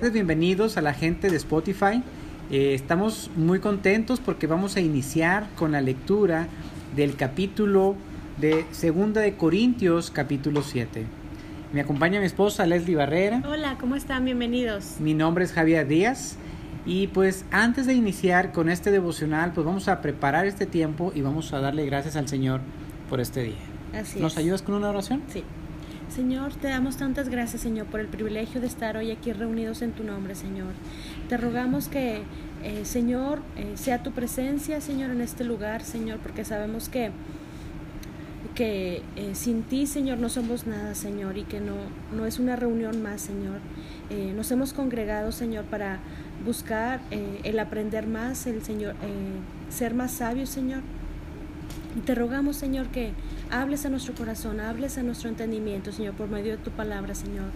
Bienvenidos a la gente de Spotify. Eh, estamos muy contentos porque vamos a iniciar con la lectura del capítulo de Segunda de Corintios, capítulo 7. Me acompaña mi esposa Leslie Barrera. Hola, ¿cómo están? Bienvenidos. Mi nombre es Javier Díaz. Y pues antes de iniciar con este devocional, pues vamos a preparar este tiempo y vamos a darle gracias al Señor por este día. Así ¿Nos es. ayudas con una oración? Sí. Señor, te damos tantas gracias, Señor, por el privilegio de estar hoy aquí reunidos en tu nombre, Señor. Te rogamos que, eh, Señor, eh, sea tu presencia, Señor, en este lugar, Señor, porque sabemos que, que eh, sin ti, Señor, no somos nada, Señor, y que no, no es una reunión más, Señor. Nos hemos congregado, Señor, para buscar el aprender más, el Señor, ser más sabios, Señor. Te rogamos, Señor, que hables a nuestro corazón, hables a nuestro entendimiento, Señor, por medio de tu palabra, Señor.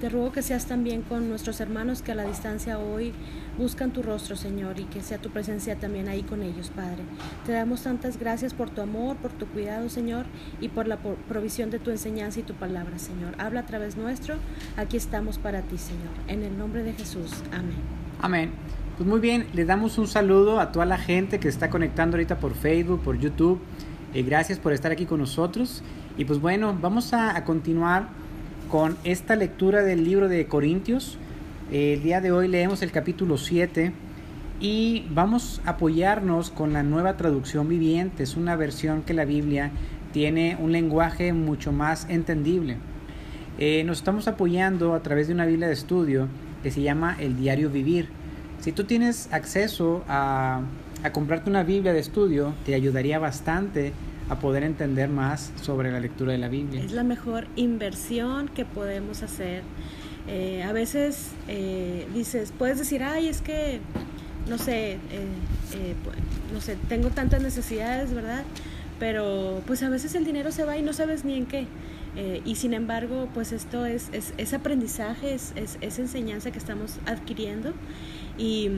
Te ruego que seas también con nuestros hermanos que a la distancia hoy buscan tu rostro, Señor, y que sea tu presencia también ahí con ellos, Padre. Te damos tantas gracias por tu amor, por tu cuidado, Señor, y por la provisión de tu enseñanza y tu palabra, Señor. Habla a través nuestro, aquí estamos para ti, Señor. En el nombre de Jesús, amén. Amén. Pues muy bien, le damos un saludo a toda la gente que está conectando ahorita por Facebook, por YouTube. Eh, gracias por estar aquí con nosotros. Y pues bueno, vamos a, a continuar con esta lectura del libro de Corintios. Eh, el día de hoy leemos el capítulo 7 y vamos a apoyarnos con la nueva traducción viviente. Es una versión que la Biblia tiene un lenguaje mucho más entendible. Eh, nos estamos apoyando a través de una Biblia de estudio que se llama El Diario Vivir. Si tú tienes acceso a, a comprarte una Biblia de estudio, te ayudaría bastante a poder entender más sobre la lectura de la Biblia. Es la mejor inversión que podemos hacer. Eh, a veces eh, dices, puedes decir, ay, es que, no sé, eh, eh, pu- no sé, tengo tantas necesidades, ¿verdad? Pero pues a veces el dinero se va y no sabes ni en qué. Eh, y sin embargo, pues esto es, es, es aprendizaje, es, es, es enseñanza que estamos adquiriendo. Y,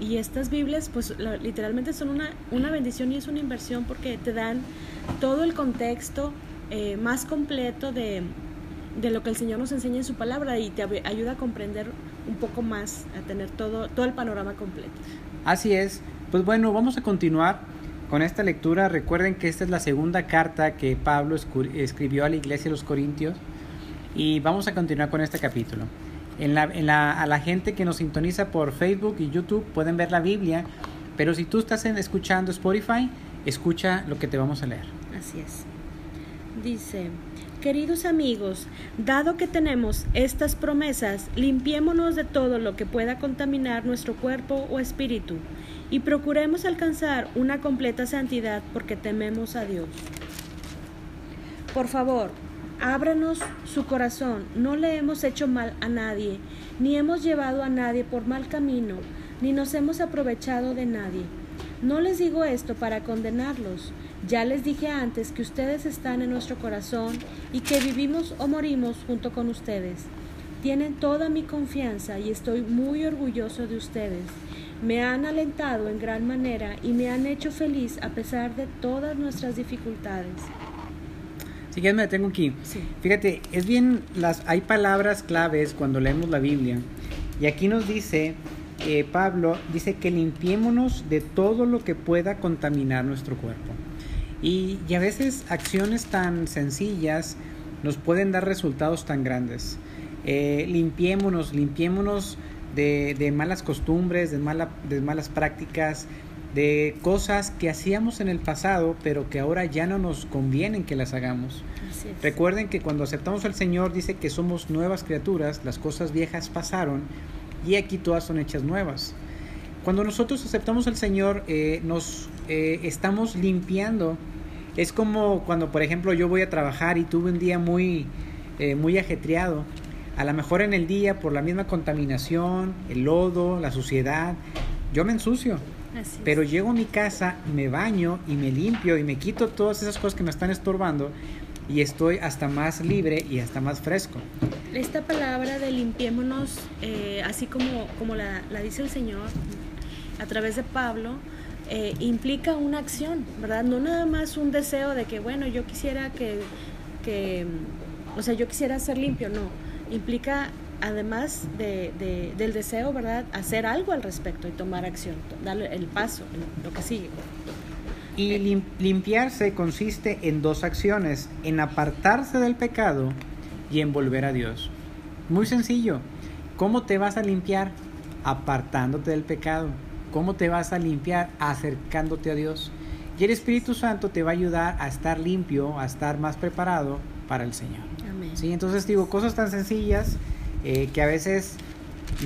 estas Biblias, pues la- literalmente son una, una bendición y es una inversión porque te dan todo el contexto eh, más completo de, de lo que el Señor nos enseña en su palabra y te ayuda a comprender un poco más, a tener todo, todo el panorama completo. Así es. Pues bueno, vamos a continuar con esta lectura. Recuerden que esta es la segunda carta que Pablo escribió a la iglesia de los Corintios. Y vamos a continuar con este capítulo. La, a la gente que nos sintoniza por Facebook y YouTube pueden ver la Biblia. Pero si tú estás escuchando Spotify, escucha lo que te vamos a leer. Así es. Dice, queridos amigos, dado que tenemos estas promesas, limpiémonos de todo lo que pueda contaminar nuestro cuerpo o espíritu y procuremos alcanzar una completa santidad porque tememos a Dios. Por favor, ábranos su corazón. No le hemos hecho mal a nadie, ni hemos llevado a nadie por mal camino, ni nos hemos aprovechado de nadie. No les digo esto para condenarlos. Ya les dije antes que ustedes están en nuestro corazón y que vivimos o morimos junto con ustedes. Tienen toda mi confianza y estoy muy orgulloso de ustedes. Me han alentado en gran manera y me han hecho feliz a pesar de todas nuestras dificultades. Si quieres me detengo aquí. Sí. Fíjate, es bien, las, hay palabras claves cuando leemos la Biblia. Y aquí nos dice, eh, Pablo, dice que limpiémonos de todo lo que pueda contaminar nuestro cuerpo. Y, y a veces acciones tan sencillas nos pueden dar resultados tan grandes. Eh, limpiémonos, limpiémonos de, de malas costumbres, de, mala, de malas prácticas, de cosas que hacíamos en el pasado, pero que ahora ya no nos convienen que las hagamos. Recuerden que cuando aceptamos al Señor dice que somos nuevas criaturas, las cosas viejas pasaron y aquí todas son hechas nuevas. Cuando nosotros aceptamos al Señor, eh, nos eh, estamos limpiando. Es como cuando, por ejemplo, yo voy a trabajar y tuve un día muy, eh, muy ajetreado. A lo mejor en el día, por la misma contaminación, el lodo, la suciedad, yo me ensucio. Así es. Pero llego a mi casa, me baño y me limpio y me quito todas esas cosas que me están estorbando y estoy hasta más libre y hasta más fresco. Esta palabra de limpiémonos, eh, así como, como la, la dice el Señor a través de Pablo, eh, implica una acción, ¿verdad? No nada más un deseo de que, bueno, yo quisiera que, que, o sea, yo quisiera ser limpio, no. Implica además de, del deseo, ¿verdad? Hacer algo al respecto y tomar acción, darle el paso, lo que sigue. Y limpiarse consiste en dos acciones, en apartarse del pecado y en volver a Dios. Muy sencillo. ¿Cómo te vas a limpiar? Apartándote del pecado. ¿Cómo te vas a limpiar? Acercándote a Dios. Y el Espíritu Santo te va a ayudar a estar limpio, a estar más preparado para el Señor. Amén. ¿Sí? Entonces digo, cosas tan sencillas eh, que a veces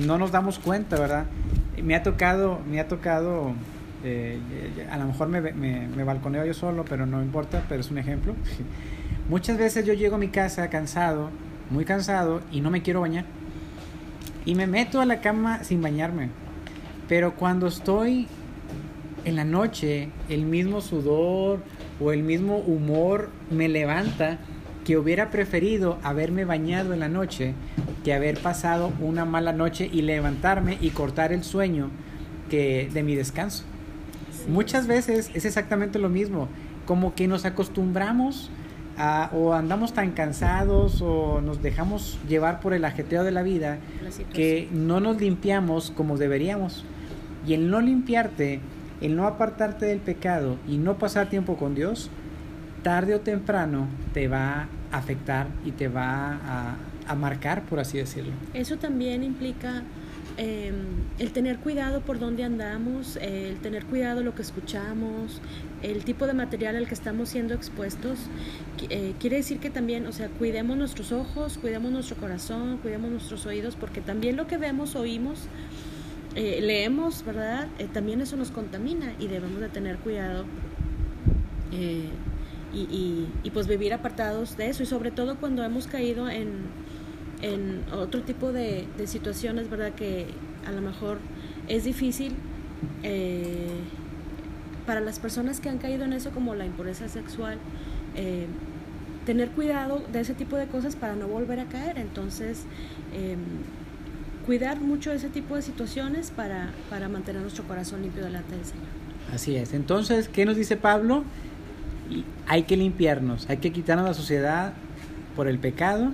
no nos damos cuenta, ¿verdad? Me ha tocado, me ha tocado, eh, a lo mejor me, me, me, balconeo yo solo, pero no importa, pero es un ejemplo. Muchas veces yo llego a mi casa cansado, muy cansado, y no me quiero bañar. Y me meto a la cama sin bañarme. Pero cuando estoy en la noche el mismo sudor o el mismo humor me levanta que hubiera preferido haberme bañado en la noche que haber pasado una mala noche y levantarme y cortar el sueño que de mi descanso. Muchas veces es exactamente lo mismo, como que nos acostumbramos a, o andamos tan cansados o nos dejamos llevar por el ajetreo de la vida que no nos limpiamos como deberíamos. Y el no limpiarte el no apartarte del pecado y no pasar tiempo con Dios, tarde o temprano te va a afectar y te va a, marcar, por así decirlo. Eso también implica em, el tener cuidado por dónde andamos, el tener cuidado lo que escuchamos, el tipo de material al que estamos siendo expuestos. Eh, quiere decir que también, o sea, cuidemos nuestros ojos, cuidemos nuestro corazón, cuidemos nuestros oídos, porque también lo que vemos, oímos, eh, leemos, ¿verdad? Eh, también eso nos contamina y debemos de tener cuidado eh, y, y, pues vivir apartados de eso y sobre todo cuando hemos caído en, en otro tipo de, de, situaciones, ¿verdad? Que a lo mejor es difícil para las personas que han caído en eso como la impureza sexual. tener cuidado de ese tipo de cosas para no volver a caer. Entonces, em, cuidar mucho ese tipo de situaciones para, para mantener nuestro corazón limpio delante del Señor. Así es. Entonces, ¿qué nos dice Pablo? Hay que limpiarnos, hay que quitarnos la sociedad por el pecado.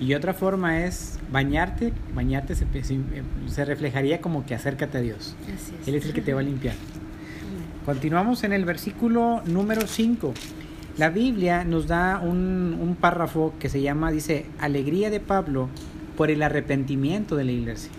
Y otra forma es bañarte. Bañarte se, se reflejaría como que acércate a Dios. Así es. Él es el que te va a limpiar. Continuamos en el versículo número 5. La Biblia nos da un, un párrafo que se llama, dice, alegría de Pablo por el arrepentimiento de la iglesia.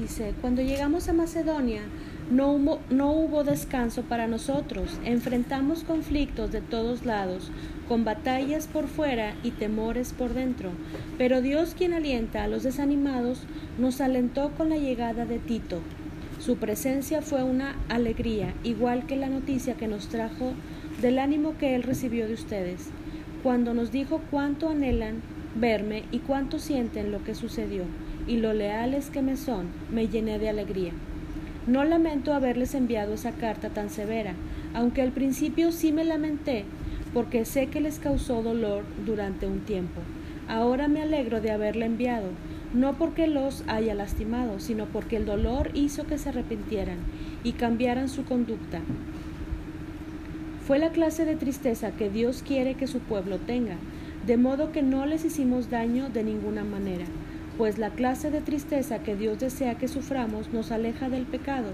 Dice, cuando llegamos a Macedonia, no hubo, no hubo descanso para nosotros. Enfrentamos conflictos de todos lados, con batallas por fuera y temores por dentro. Pero Dios, quien alienta a los desanimados, nos alentó con la llegada de Tito. Su presencia fue una alegría, igual que la noticia que nos trajo del ánimo que él recibió de ustedes, cuando nos dijo cuánto anhelan verme y cuánto sienten lo que sucedió, y lo leales que me son, me llené de alegría. No lamento haberles enviado esa carta tan severa, aunque al principio sí me lamenté, porque sé que les causó dolor durante un tiempo. Ahora me alegro de haberla enviado, no porque los haya lastimado, sino porque el dolor hizo que se arrepintieran y cambiaran su conducta. Fue la clase de tristeza que Dios quiere que su pueblo tenga, de modo que no les hicimos daño de ninguna manera, pues la clase de tristeza que Dios desea que suframos nos aleja del pecado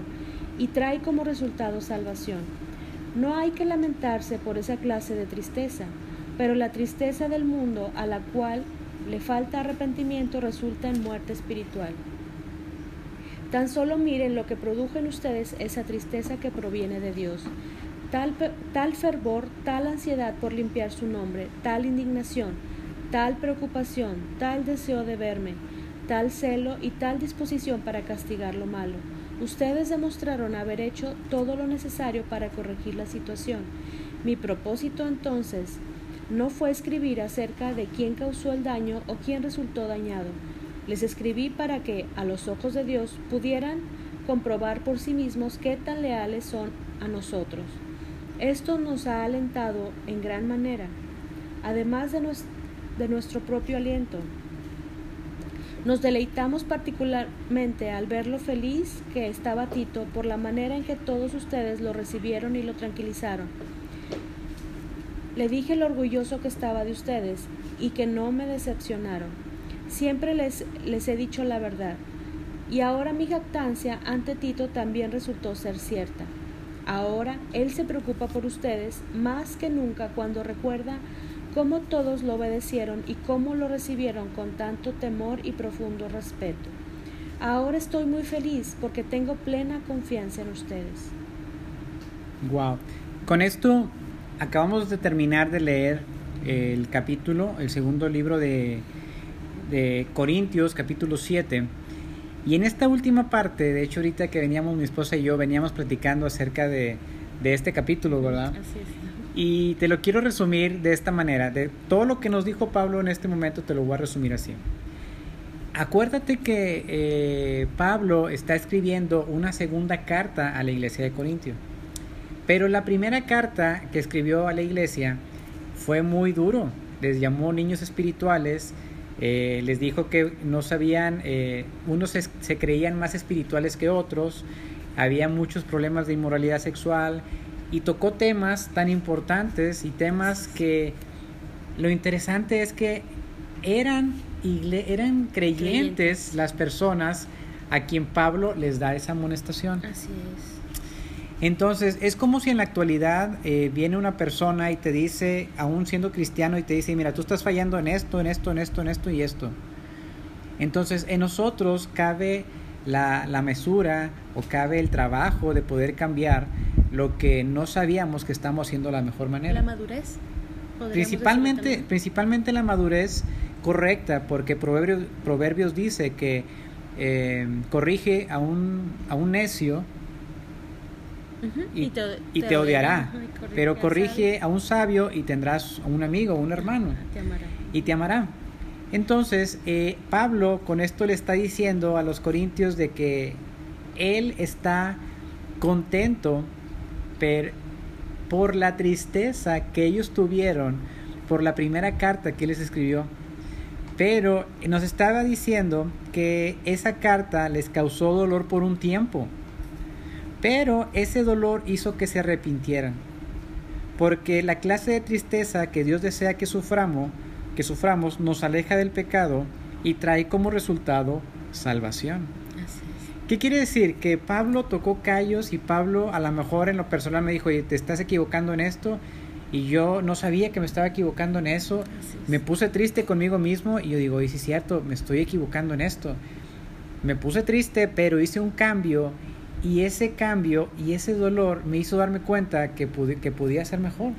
y trae como resultado salvación. No hay que lamentarse por esa clase de tristeza, pero la tristeza del mundo a la cual le falta arrepentimiento resulta en muerte espiritual. Tan solo miren lo que produjo en ustedes esa tristeza que proviene de Dios tal, fervor, tal ansiedad por limpiar su nombre, tal indignación, tal preocupación, tal deseo de verme, tal celo y tal disposición para castigar lo malo. Ustedes demostraron haber hecho todo lo necesario para corregir la situación. Mi propósito entonces no fue escribir acerca de quién causó el daño o quién resultó dañado. Les escribí para que, a los ojos de Dios, pudieran comprobar por sí mismos qué tan leales son a nosotros. Esto nos ha alentado en gran manera, además de, nuestro propio aliento. Nos deleitamos particularmente al ver lo feliz que estaba Tito por la manera en que todos ustedes lo recibieron y lo tranquilizaron. Le dije lo orgulloso que estaba de ustedes y que no me decepcionaron. siempre les, les he dicho la verdad. Y ahora mi jactancia ante Tito también resultó ser cierta. Ahora Él se preocupa por ustedes más que nunca cuando recuerda cómo todos lo obedecieron y cómo lo recibieron con tanto temor y profundo respeto. Ahora estoy muy feliz porque tengo plena confianza en ustedes. Wow. Con esto acabamos de terminar de leer el capítulo, el segundo libro de, de Corintios, capítulo 7. Y en esta última parte, de hecho ahorita que veníamos mi esposa y yo, veníamos platicando acerca de, de este capítulo, ¿verdad? Así es. Y te lo quiero resumir de esta manera. De todo lo que nos dijo Pablo en este momento, te lo voy a resumir así. Acuérdate que eh, Pablo está escribiendo una segunda carta a la iglesia de Corintio. Pero la primera carta que escribió a la iglesia fue muy duro. Les llamó niños espirituales, eh, les dijo que no sabían, eh, unos se, se creían más espirituales que otros, había muchos problemas de inmoralidad sexual y tocó temas tan importantes y temas que lo interesante es que eran, eran creyentes, Creyentes. las personas a quien Pablo les da esa amonestación. Así es. Entonces, es como si en la actualidad eh, viene una persona y te dice, aún siendo cristiano, y te dice, mira, tú estás fallando en esto, en esto, en esto, en esto y esto. Entonces, en nosotros cabe la, la mesura o cabe el trabajo de poder cambiar lo que no sabíamos que estamos haciendo de la mejor manera. La madurez. Principalmente, principalmente la madurez correcta, porque Proverbios, Proverbios dice que eh, corrige a un, a un necio y, y te, odiará, pero corrige a un sabio y tendrás un amigo, un hermano, Te y te amará. Entonces, eh, Pablo con esto le está diciendo a los corintios de que él está contento por la tristeza que ellos tuvieron por la primera carta que les escribió. Pero nos estaba diciendo que esa carta les causó dolor por un tiempo. Pero ese dolor hizo que se arrepintieran. Porque la clase de tristeza que Dios desea que suframos, que suframos nos aleja del pecado y trae como resultado salvación. ¿Qué quiere decir? Que Pablo tocó callos y Pablo a lo mejor en lo personal me dijo, oye, te estás equivocando en esto y yo no sabía que me estaba equivocando en eso. Es. Me puse triste conmigo mismo y yo digo, y sí es cierto, me estoy equivocando en esto. Me puse triste, pero hice un cambio y ese cambio y ese dolor me hizo darme cuenta que, pude, que podía ser mejor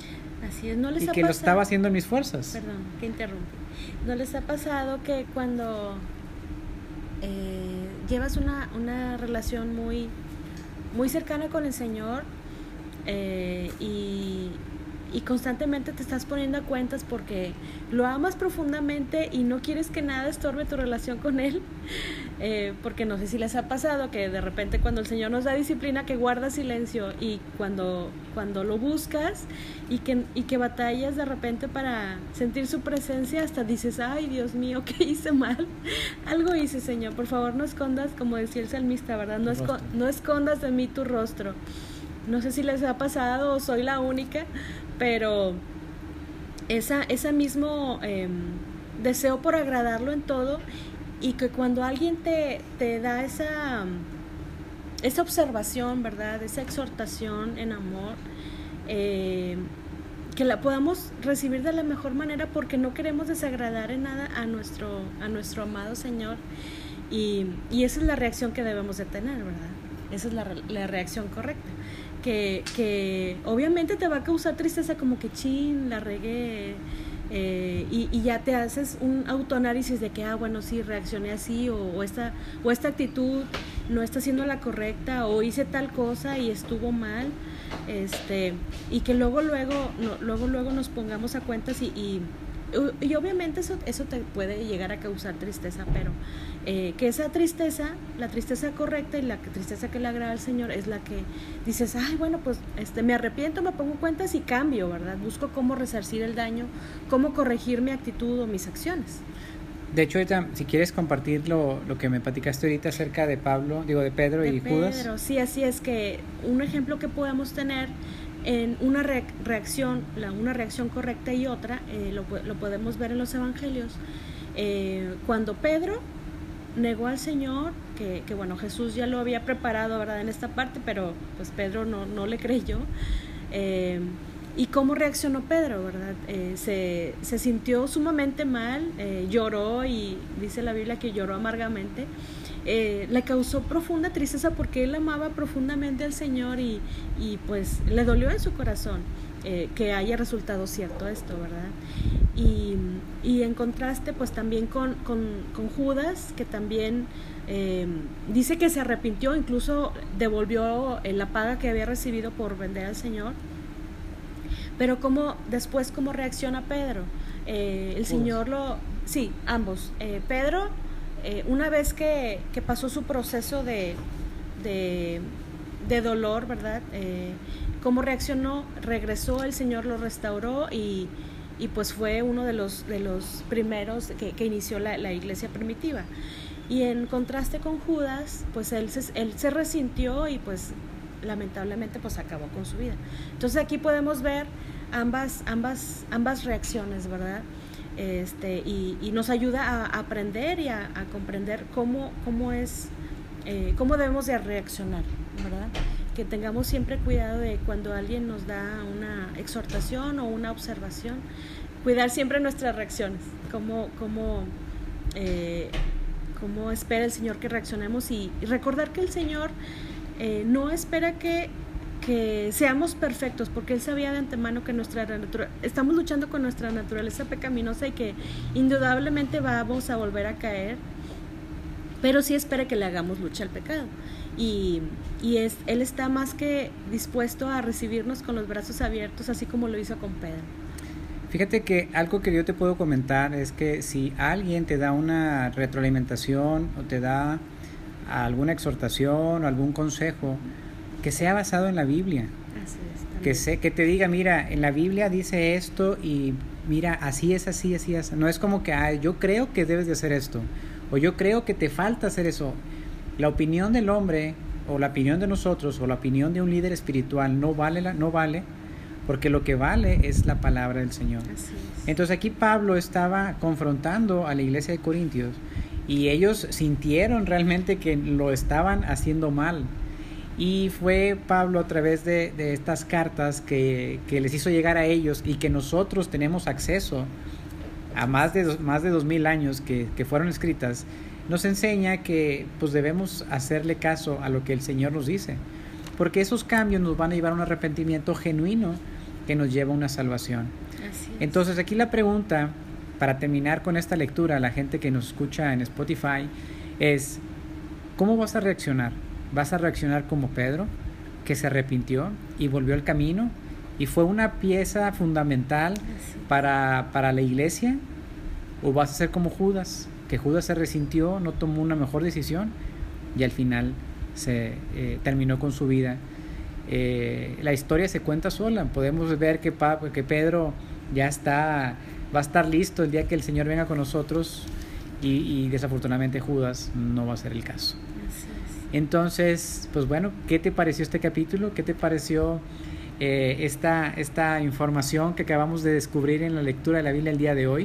Así es. ¿No les y ha que lo estaba haciendo en mis fuerzas. Perdón, que interrumpe. ¿No les ha pasado que cuando eh, llevas una, una relación muy, muy cercana con el Señor eh, y, y constantemente te estás poniendo a cuentas porque lo amas profundamente y no quieres que nada estorbe tu relación con Él? Eh, porque no sé si les ha pasado que de repente cuando el Señor nos da disciplina que guarda silencio y cuando, cuando lo buscas y que, y que batallas de repente para sentir su presencia hasta dices, ay Dios mío, ¿qué hice mal? Algo hice Señor, por favor no escondas, como decía el salmista, ¿verdad? No, esco- no escondas de mí tu rostro. No sé si les ha pasado o soy la única, pero esa, ese mismo em, deseo por agradarlo en todo y que cuando alguien te, te da esa, esa observación, ¿verdad? Esa exhortación en amor, eh, que la podamos recibir de la mejor manera porque no queremos desagradar en nada a nuestro, a nuestro amado Señor y, y esa es la reacción que debemos de tener, ¿verdad? Esa es la, la reacción correcta. Que, obviamente te va a causar tristeza como que chin, la regué. eh, y, ya te haces un autoanálisis de que, ah, bueno, sí, reaccioné así, o, o esta, o esta actitud no está siendo la correcta, o hice tal cosa y estuvo mal, este, y que luego, luego, no- luego, luego nos pongamos a cuentas y, y, y obviamente eso, eso te puede llegar a causar tristeza, pero eh, que esa tristeza, la tristeza correcta y la tristeza que le agrada al Señor es la que dices, ay, bueno, pues este, me arrepiento, me pongo cuentas y cambio, ¿verdad? Busco cómo resarcir el daño, cómo corregir mi actitud o mis acciones. De hecho, si quieres compartir lo, lo que me platicaste ahorita acerca de Pablo, digo, de Pedro De y Judas. Pedro, sí, así es que un ejemplo que podemos tener en una re- reacción, la, una reacción correcta y otra, eh, lo, lo podemos ver en los evangelios, Eh, cuando Pedro negó al Señor, que, que, bueno, Jesús ya lo había preparado, ¿verdad? En esta parte, pero pues Pedro no, no le creyó. Eh, ¿Y cómo reaccionó Pedro, verdad? Eh, se, sintió sumamente mal, eh, lloró y dice la Biblia que lloró amargamente. Eh, le causó profunda tristeza porque él amaba profundamente al Señor y, y pues le dolió en su corazón que haya resultado cierto esto, ¿verdad? Y, y en contraste pues también con, con, con Judas, que también dice que se arrepintió, incluso devolvió la paga que había recibido por vender al Señor pero cómo, después, ¿cómo reacciona Pedro? Eh, el Señor lo... Sí, ambos. Eh, Pedro, eh, una vez que, que, pasó su proceso de, de, de dolor, ¿verdad? ¿Cómo reaccionó? Regresó, el Señor lo restauró y, y pues fue uno de los, de los primeros que, que inició la, la, iglesia primitiva. Y en contraste con Judas, pues él se, él se resintió y pues lamentablemente pues acabó con su vida. Entonces aquí podemos ver ambas, ambas, ambas reacciones, ¿verdad? Este, y, nos ayuda a, aprender y a, comprender cómo, cómo es, eh, cómo debemos de reaccionar, ¿verdad? Que tengamos siempre cuidado de cuando alguien nos da una exhortación o una observación, cuidar siempre nuestras reacciones, cómo, cómo, eh, cómo espera el Señor que reaccionemos y recordar que el Señor eh, no espera que, que, seamos perfectos, porque Él sabía de antemano que nuestra estamos luchando con nuestra naturaleza pecaminosa y que indudablemente vamos a volver a caer, pero sí espera que le hagamos lucha al pecado. Y, y es, Él está más que dispuesto a recibirnos con los brazos abiertos, así como lo hizo con Pedro. Fíjate que algo que yo te puedo comentar es que si alguien te da una retroalimentación o te da alguna exhortación o algún consejo que sea basado en la Biblia. que, sé, que te diga, mira, en la Biblia dice esto y mira, así es, así, así es. No es como que, ah, yo creo que debes de hacer esto o yo creo que te falta hacer eso. La opinión del hombre o la opinión de nosotros o la opinión de un líder espiritual no vale, la, no vale porque lo que vale es la palabra del Señor. Entonces aquí Pablo estaba confrontando a la iglesia de Corintios y ellos sintieron realmente que lo estaban haciendo mal. Y fue Pablo a través de, estas cartas que, les hizo llegar a ellos y que nosotros tenemos acceso a más de, más de dos mil años que, que, fueron escritas, nos enseña que pues debemos hacerle caso a lo que el Señor nos dice, porque esos cambios nos van a llevar a un arrepentimiento genuino que nos lleva a una salvación. Entonces aquí la pregunta para terminar con esta lectura, la gente que nos escucha en Spotify, es, ¿cómo vas a reaccionar? ¿Vas a reaccionar como Pedro, que se arrepintió y volvió al camino y fue una pieza fundamental para, para la iglesia? ¿O vas a ser como Judas, que Judas se resintió, no tomó una mejor decisión y al final se eh, terminó con su vida? Eh, la historia se cuenta sola. Podemos ver que, que Pedro ya está va a estar listo el día que el Señor venga con nosotros y, desafortunadamente Judas no va a ser el caso. Entonces, pues bueno, ¿qué te pareció este capítulo? ¿Qué te pareció eh, esta, esta información que acabamos de descubrir en la lectura de la Biblia el día de hoy?